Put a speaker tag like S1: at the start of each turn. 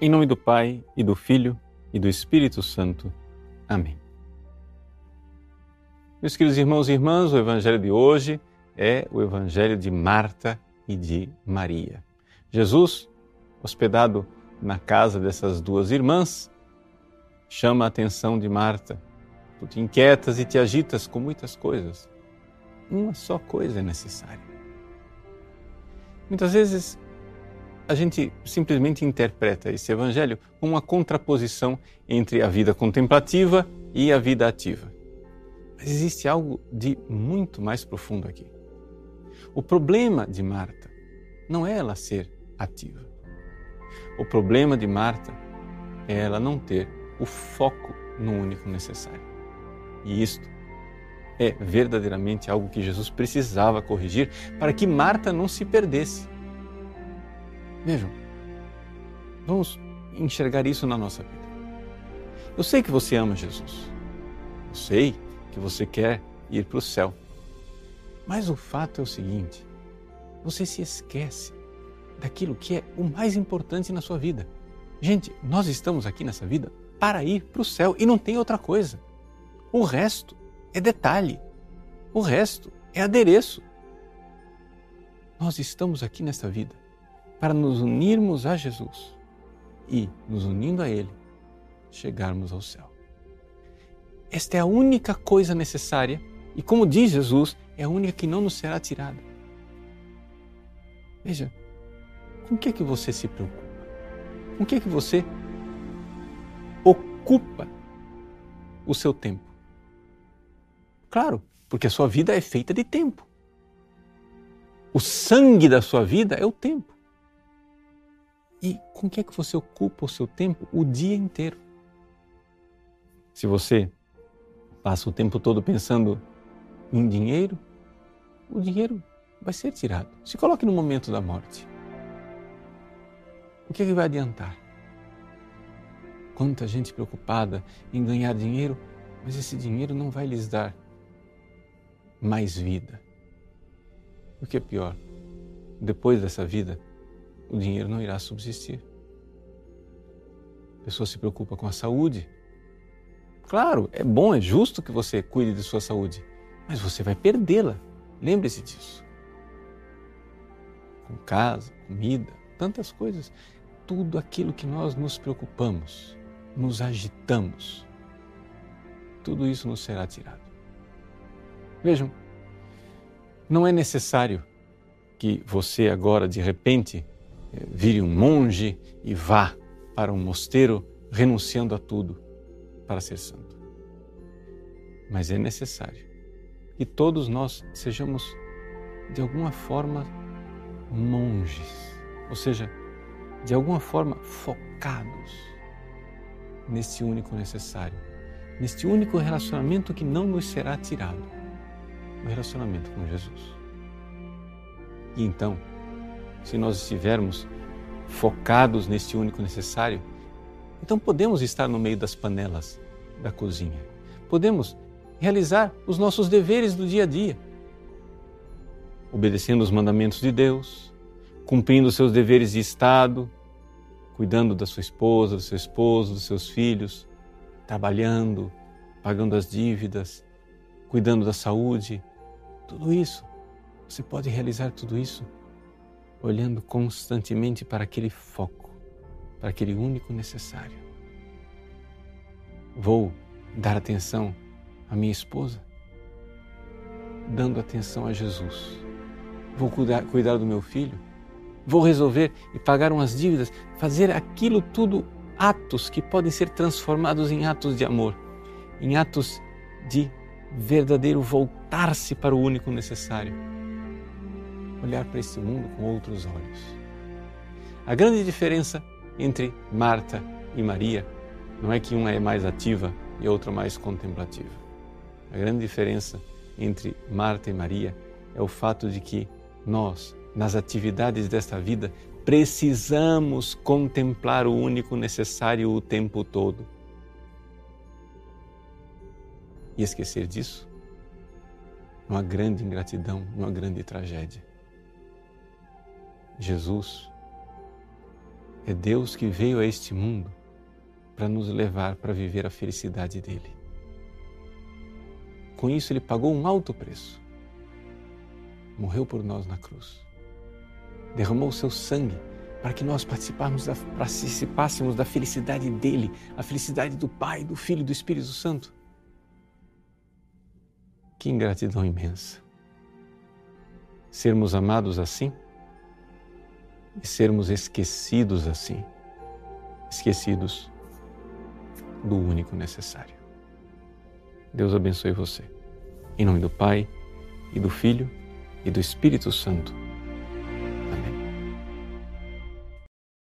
S1: Em nome do Pai e do Filho e do Espírito Santo. Amém. Meus queridos irmãos e irmãs, o Evangelho de hoje é o Evangelho de Marta e de Maria. Jesus, hospedado na casa dessas duas irmãs, chama a atenção de Marta. Tu te inquietas e te agitas com muitas coisas. Uma só coisa é necessária. Muitas vezes a gente simplesmente interpreta esse evangelho como uma contraposição entre a vida contemplativa e a vida ativa. Mas existe algo de muito mais profundo aqui. O problema de Marta não é ela ser ativa. O problema de Marta é ela não ter o foco no único necessário. E isto é verdadeiramente algo que Jesus precisava corrigir para que Marta não se perdesse Vejam, vamos enxergar isso na nossa vida. Eu sei que você ama Jesus. Eu sei que você quer ir para o céu. Mas o fato é o seguinte: você se esquece daquilo que é o mais importante na sua vida. Gente, nós estamos aqui nessa vida para ir para o céu e não tem outra coisa. O resto é detalhe. O resto é adereço. Nós estamos aqui nessa vida para nos unirmos a Jesus e, nos unindo a Ele, chegarmos ao céu. Esta é a única coisa necessária e, como diz Jesus, é a única que não nos será tirada. Veja, com o que é que você se preocupa? Com o que é que você ocupa o seu tempo? Claro, porque a sua vida é feita de tempo. O sangue da sua vida é o tempo. Com que é que você ocupa o seu tempo o dia inteiro? Se você passa o tempo todo pensando em dinheiro, o dinheiro vai ser tirado. Se coloque no momento da morte. O que, é que vai adiantar? Quanta gente preocupada em ganhar dinheiro, mas esse dinheiro não vai lhes dar mais vida. O que é pior? Depois dessa vida, o dinheiro não irá subsistir. A pessoa se preocupa com a saúde. Claro, é bom, é justo que você cuide de sua saúde, mas você vai perdê-la. Lembre-se disso. Com casa, comida, tantas coisas, tudo aquilo que nós nos preocupamos, nos agitamos, tudo isso nos será tirado. Vejam, não é necessário que você agora, de repente, vire um monge e vá para um mosteiro renunciando a tudo para ser santo. Mas é necessário que todos nós sejamos, de alguma forma, monges, ou seja, de alguma forma focados nesse único necessário, neste único relacionamento que não nos será tirado o relacionamento com Jesus. E então, se nós estivermos focados neste único necessário, então podemos estar no meio das panelas da cozinha. Podemos realizar os nossos deveres do dia a dia, obedecendo os mandamentos de Deus, cumprindo os seus deveres de Estado, cuidando da sua esposa, do seu esposo, dos seus filhos, trabalhando, pagando as dívidas, cuidando da saúde, tudo isso. Você pode realizar tudo isso olhando constantemente para aquele foco, para aquele único necessário. Vou dar atenção à minha esposa, dando atenção a Jesus. Vou cuidar, cuidar do meu filho, vou resolver e pagar umas dívidas, fazer aquilo tudo atos que podem ser transformados em atos de amor, em atos de verdadeiro voltar-se para o único necessário olhar para esse mundo com outros olhos. A grande diferença entre Marta e Maria não é que uma é mais ativa e outra mais contemplativa. A grande diferença entre Marta e Maria é o fato de que nós, nas atividades desta vida, precisamos contemplar o único necessário o tempo todo. E esquecer disso, uma grande ingratidão, uma grande tragédia. Jesus É Deus que veio a este mundo para nos levar para viver a felicidade dele. Com isso, ele pagou um alto preço. Morreu por nós na cruz. Derramou o seu sangue para que nós da, participássemos da felicidade dele, a felicidade do Pai, do Filho e do Espírito Santo. Que ingratidão imensa. Sermos amados assim e sermos esquecidos assim, esquecidos do único necessário. Deus abençoe você. Em nome do Pai, e do Filho, e do Espírito Santo.